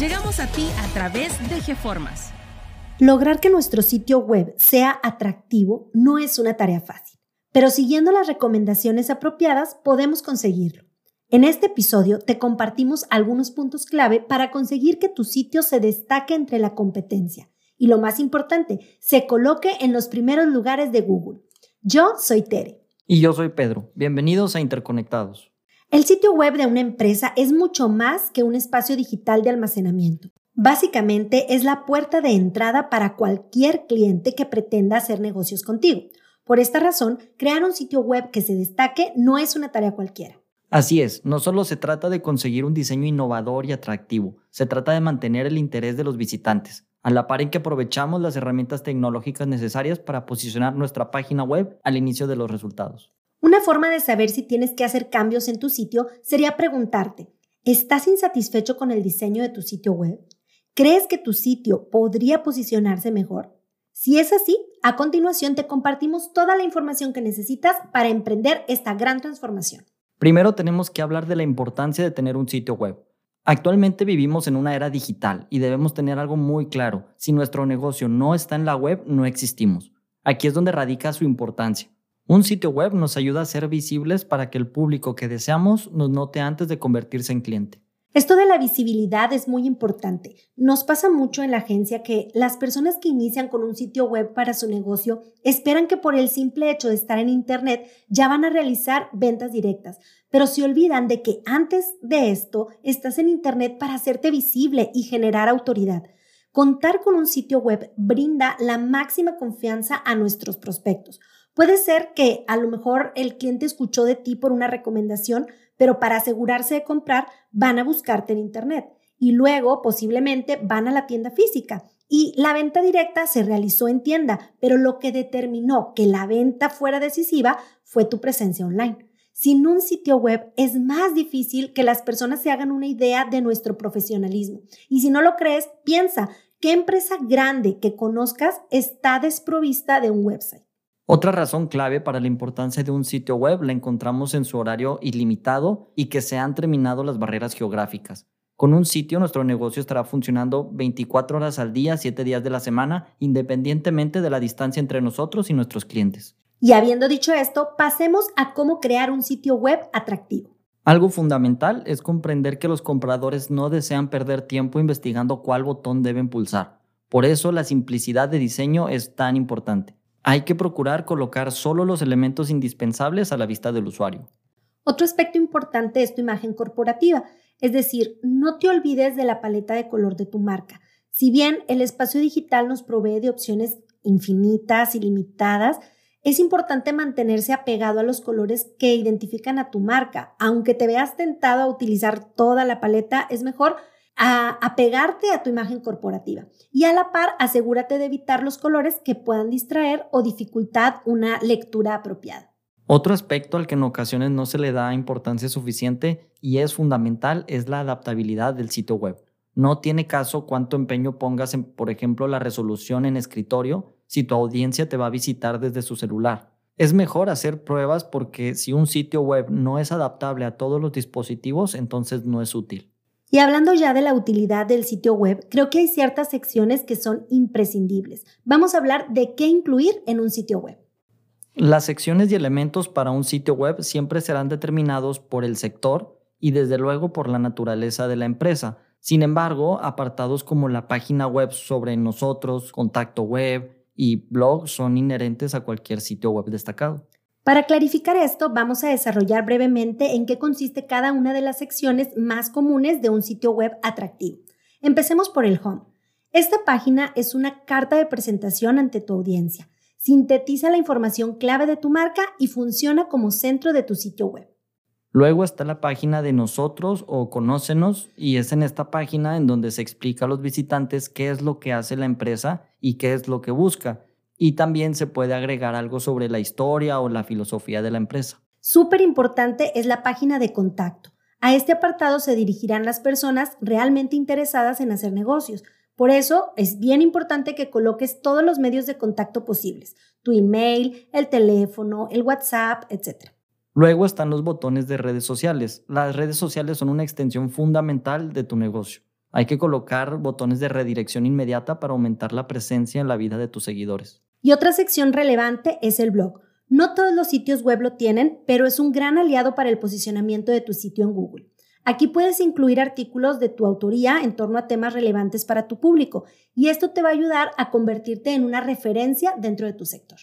Llegamos a ti a través de GeFormas. Lograr que nuestro sitio web sea atractivo no es una tarea fácil, pero siguiendo las recomendaciones apropiadas podemos conseguirlo. En este episodio te compartimos algunos puntos clave para conseguir que tu sitio se destaque entre la competencia y lo más importante, se coloque en los primeros lugares de Google. Yo soy Tere. Y yo soy Pedro. Bienvenidos a Interconectados. El sitio web de una empresa es mucho más que un espacio digital de almacenamiento. Básicamente es la puerta de entrada para cualquier cliente que pretenda hacer negocios contigo. Por esta razón, crear un sitio web que se destaque no es una tarea cualquiera. Así es, no solo se trata de conseguir un diseño innovador y atractivo, se trata de mantener el interés de los visitantes, a la par en que aprovechamos las herramientas tecnológicas necesarias para posicionar nuestra página web al inicio de los resultados. Una forma de saber si tienes que hacer cambios en tu sitio sería preguntarte, ¿estás insatisfecho con el diseño de tu sitio web? ¿Crees que tu sitio podría posicionarse mejor? Si es así, a continuación te compartimos toda la información que necesitas para emprender esta gran transformación. Primero tenemos que hablar de la importancia de tener un sitio web. Actualmente vivimos en una era digital y debemos tener algo muy claro. Si nuestro negocio no está en la web, no existimos. Aquí es donde radica su importancia. Un sitio web nos ayuda a ser visibles para que el público que deseamos nos note antes de convertirse en cliente. Esto de la visibilidad es muy importante. Nos pasa mucho en la agencia que las personas que inician con un sitio web para su negocio esperan que por el simple hecho de estar en Internet ya van a realizar ventas directas, pero se olvidan de que antes de esto estás en Internet para hacerte visible y generar autoridad. Contar con un sitio web brinda la máxima confianza a nuestros prospectos. Puede ser que a lo mejor el cliente escuchó de ti por una recomendación, pero para asegurarse de comprar van a buscarte en Internet y luego posiblemente van a la tienda física. Y la venta directa se realizó en tienda, pero lo que determinó que la venta fuera decisiva fue tu presencia online. Sin un sitio web es más difícil que las personas se hagan una idea de nuestro profesionalismo. Y si no lo crees, piensa, ¿qué empresa grande que conozcas está desprovista de un website? Otra razón clave para la importancia de un sitio web la encontramos en su horario ilimitado y que se han terminado las barreras geográficas. Con un sitio nuestro negocio estará funcionando 24 horas al día, 7 días de la semana, independientemente de la distancia entre nosotros y nuestros clientes. Y habiendo dicho esto, pasemos a cómo crear un sitio web atractivo. Algo fundamental es comprender que los compradores no desean perder tiempo investigando cuál botón deben pulsar. Por eso la simplicidad de diseño es tan importante. Hay que procurar colocar solo los elementos indispensables a la vista del usuario. Otro aspecto importante es tu imagen corporativa, es decir, no te olvides de la paleta de color de tu marca. Si bien el espacio digital nos provee de opciones infinitas, ilimitadas, es importante mantenerse apegado a los colores que identifican a tu marca. Aunque te veas tentado a utilizar toda la paleta, es mejor a apegarte a tu imagen corporativa y a la par asegúrate de evitar los colores que puedan distraer o dificultar una lectura apropiada. Otro aspecto al que en ocasiones no se le da importancia suficiente y es fundamental es la adaptabilidad del sitio web. No tiene caso cuánto empeño pongas en, por ejemplo, la resolución en escritorio si tu audiencia te va a visitar desde su celular. Es mejor hacer pruebas porque si un sitio web no es adaptable a todos los dispositivos, entonces no es útil. Y hablando ya de la utilidad del sitio web, creo que hay ciertas secciones que son imprescindibles. Vamos a hablar de qué incluir en un sitio web. Las secciones y elementos para un sitio web siempre serán determinados por el sector y desde luego por la naturaleza de la empresa. Sin embargo, apartados como la página web sobre nosotros, contacto web y blog son inherentes a cualquier sitio web destacado. Para clarificar esto, vamos a desarrollar brevemente en qué consiste cada una de las secciones más comunes de un sitio web atractivo. Empecemos por el home. Esta página es una carta de presentación ante tu audiencia. Sintetiza la información clave de tu marca y funciona como centro de tu sitio web. Luego está la página de nosotros o conócenos y es en esta página en donde se explica a los visitantes qué es lo que hace la empresa y qué es lo que busca. Y también se puede agregar algo sobre la historia o la filosofía de la empresa. Súper importante es la página de contacto. A este apartado se dirigirán las personas realmente interesadas en hacer negocios. Por eso es bien importante que coloques todos los medios de contacto posibles, tu email, el teléfono, el WhatsApp, etc. Luego están los botones de redes sociales. Las redes sociales son una extensión fundamental de tu negocio. Hay que colocar botones de redirección inmediata para aumentar la presencia en la vida de tus seguidores. Y otra sección relevante es el blog. No todos los sitios web lo tienen, pero es un gran aliado para el posicionamiento de tu sitio en Google. Aquí puedes incluir artículos de tu autoría en torno a temas relevantes para tu público y esto te va a ayudar a convertirte en una referencia dentro de tu sector.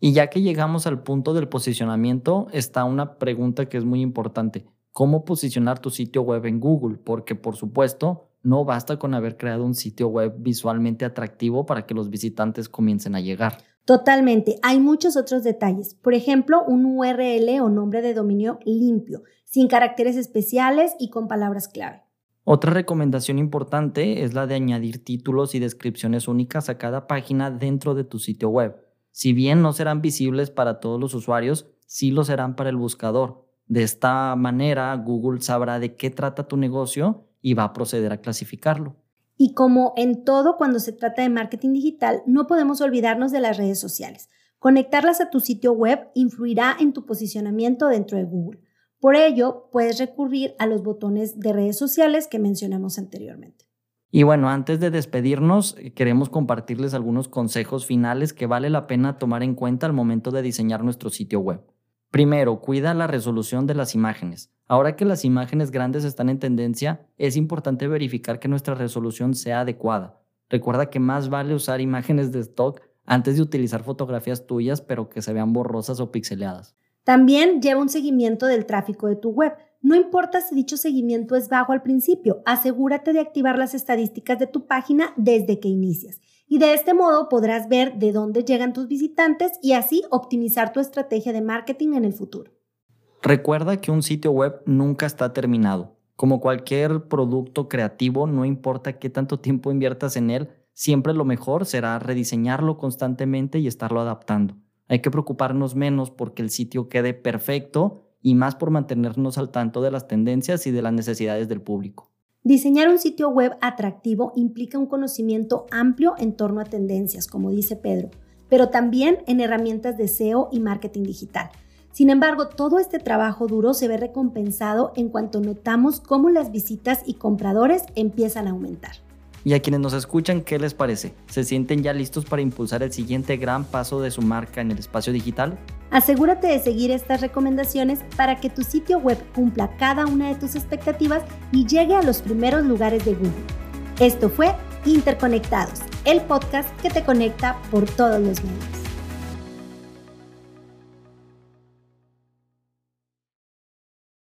Y ya que llegamos al punto del posicionamiento, está una pregunta que es muy importante. ¿Cómo posicionar tu sitio web en Google? Porque por supuesto, no basta con haber creado un sitio web visualmente atractivo para que los visitantes comiencen a llegar. Totalmente. Hay muchos otros detalles. Por ejemplo, un URL o nombre de dominio limpio, sin caracteres especiales y con palabras clave. Otra recomendación importante es la de añadir títulos y descripciones únicas a cada página dentro de tu sitio web. Si bien no serán visibles para todos los usuarios, sí lo serán para el buscador. De esta manera, Google sabrá de qué trata tu negocio y va a proceder a clasificarlo. Y como en todo cuando se trata de marketing digital, no podemos olvidarnos de las redes sociales. Conectarlas a tu sitio web influirá en tu posicionamiento dentro de Google. Por ello, puedes recurrir a los botones de redes sociales que mencionamos anteriormente. Y bueno, antes de despedirnos, eh, queremos compartirles algunos consejos finales que vale la pena tomar en cuenta al momento de diseñar nuestro sitio web. Primero, cuida la resolución de las imágenes. Ahora que las imágenes grandes están en tendencia, es importante verificar que nuestra resolución sea adecuada. Recuerda que más vale usar imágenes de stock antes de utilizar fotografías tuyas pero que se vean borrosas o pixeleadas. También lleva un seguimiento del tráfico de tu web. No importa si dicho seguimiento es bajo al principio, asegúrate de activar las estadísticas de tu página desde que inicias. Y de este modo podrás ver de dónde llegan tus visitantes y así optimizar tu estrategia de marketing en el futuro. Recuerda que un sitio web nunca está terminado. Como cualquier producto creativo, no importa qué tanto tiempo inviertas en él, siempre lo mejor será rediseñarlo constantemente y estarlo adaptando. Hay que preocuparnos menos porque el sitio quede perfecto y más por mantenernos al tanto de las tendencias y de las necesidades del público. Diseñar un sitio web atractivo implica un conocimiento amplio en torno a tendencias, como dice Pedro, pero también en herramientas de SEO y marketing digital. Sin embargo, todo este trabajo duro se ve recompensado en cuanto notamos cómo las visitas y compradores empiezan a aumentar. Y a quienes nos escuchan, ¿qué les parece? ¿Se sienten ya listos para impulsar el siguiente gran paso de su marca en el espacio digital? Asegúrate de seguir estas recomendaciones para que tu sitio web cumpla cada una de tus expectativas y llegue a los primeros lugares de Google. Esto fue Interconectados, el podcast que te conecta por todos los medios.